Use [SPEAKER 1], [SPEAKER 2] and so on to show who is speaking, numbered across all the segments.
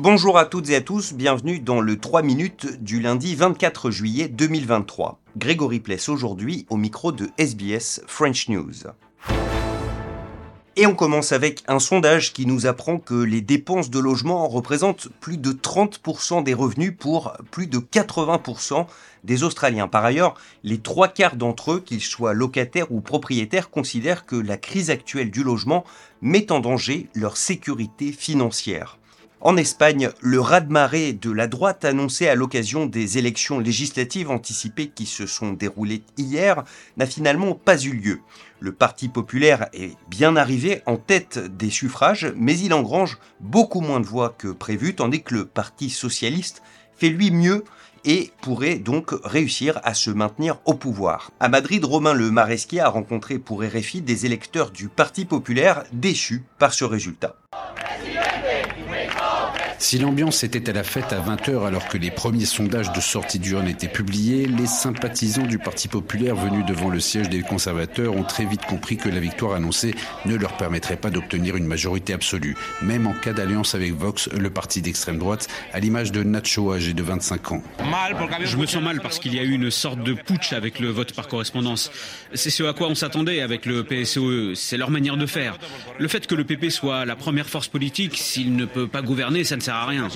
[SPEAKER 1] Bonjour à toutes et à tous, bienvenue dans le 3 minutes du lundi 24 juillet 2023. Grégory Pless aujourd'hui au micro de SBS French News. Et on commence avec un sondage qui nous apprend que les dépenses de logement représentent plus de 30% des revenus pour plus de 80% des Australiens. Par ailleurs, les trois quarts d'entre eux, qu'ils soient locataires ou propriétaires, considèrent que la crise actuelle du logement met en danger leur sécurité financière. En Espagne, le raz-de-marée de la droite annoncé à l'occasion des élections législatives anticipées qui se sont déroulées hier n'a finalement pas eu lieu. Le Parti populaire est bien arrivé en tête des suffrages, mais il engrange beaucoup moins de voix que prévu, tandis que le Parti socialiste fait lui mieux et pourrait donc réussir à se maintenir au pouvoir. À Madrid, Romain Le Maresquier a rencontré pour RFI des électeurs du Parti populaire déçus par ce résultat.
[SPEAKER 2] Si l'ambiance était à la fête à 20h alors que les premiers sondages de sortie d'urne étaient publiés, les sympathisants du Parti populaire venus devant le siège des conservateurs ont très vite compris que la victoire annoncée ne leur permettrait pas d'obtenir une majorité absolue, même en cas d'alliance avec Vox, le parti d'extrême droite, à l'image de Nacho âgé de 25 ans.
[SPEAKER 3] Je me sens mal parce qu'il y a eu une sorte de putsch avec le vote par correspondance. C'est ce à quoi on s'attendait avec le PSOE, c'est leur manière de faire. Le fait que le PP soit la première force politique, s'il ne peut pas gouverner, ça ne sert à rien.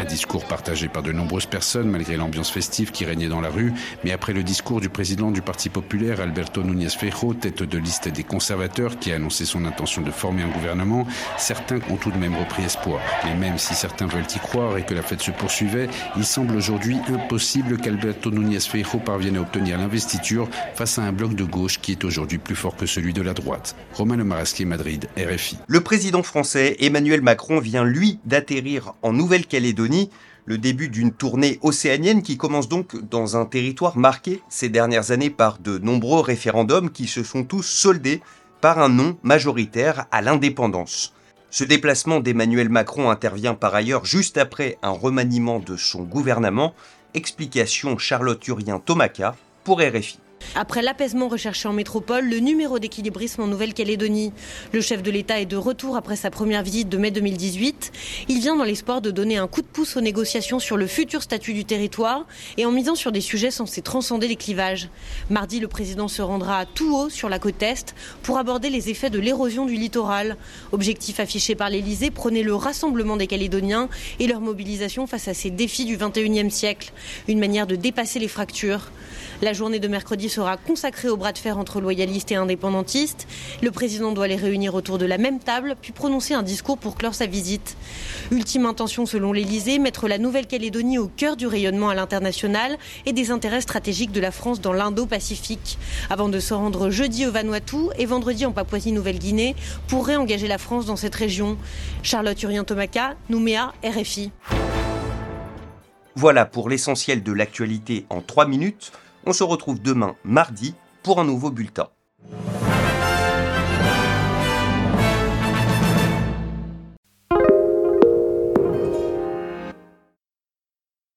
[SPEAKER 2] Un discours partagé par de nombreuses personnes malgré l'ambiance festive qui régnait dans la rue, mais après le discours du président du Parti populaire Alberto Núñez Feijóo, tête de liste des conservateurs qui a annoncé son intention de former un gouvernement, certains ont tout de même repris espoir. Mais même si certains veulent y croire et que la fête se poursuivait, il semble aujourd'hui impossible qu'Alberto Núñez Feijóo parvienne à obtenir l'investiture face à un bloc de gauche qui est aujourd'hui plus fort que celui de la droite. Romain Le Marasquier, Madrid, RFI.
[SPEAKER 1] Le président français Emmanuel Macron vient lui d'atterrir en Nouvelle-Calédonie, le début d'une tournée océanienne qui commence donc dans un territoire marqué ces dernières années par de nombreux référendums qui se sont tous soldés par un non majoritaire à l'indépendance. Ce déplacement d'Emmanuel Macron intervient par ailleurs juste après un remaniement de son gouvernement. Explication Charlotte Urien Tomaca pour RFI.
[SPEAKER 4] Après l'apaisement recherché en métropole, le numéro d'équilibrisme en Nouvelle-Calédonie. Le chef de l'État est de retour après sa première visite de mai 2018. Il vient dans l'espoir de donner un coup de pouce aux négociations sur le futur statut du territoire et en misant sur des sujets censés transcender les clivages. Mardi, le président se rendra tout haut sur la côte Est pour aborder les effets de l'érosion du littoral. Objectif affiché par l'Élysée, prôner le rassemblement des Calédoniens et leur mobilisation face à ces défis du 21e siècle. Une manière de dépasser les fractures. La journée de mercredi sera consacrée au bras de fer entre loyalistes et indépendantistes. Le président doit les réunir autour de la même table, puis prononcer un discours pour clore sa visite. Ultime intention selon l'Elysée, mettre la Nouvelle-Calédonie au cœur du rayonnement à l'international et des intérêts stratégiques de la France dans l'Indo-Pacifique, avant de se rendre jeudi au Vanuatu et vendredi en Papouasie-Nouvelle-Guinée pour réengager la France dans cette région. Charlotte Urien-Tomaca, Nouméa, RFI.
[SPEAKER 1] Voilà pour l'essentiel de l'actualité en 3 minutes. On se retrouve demain, mardi, pour un nouveau bulletin.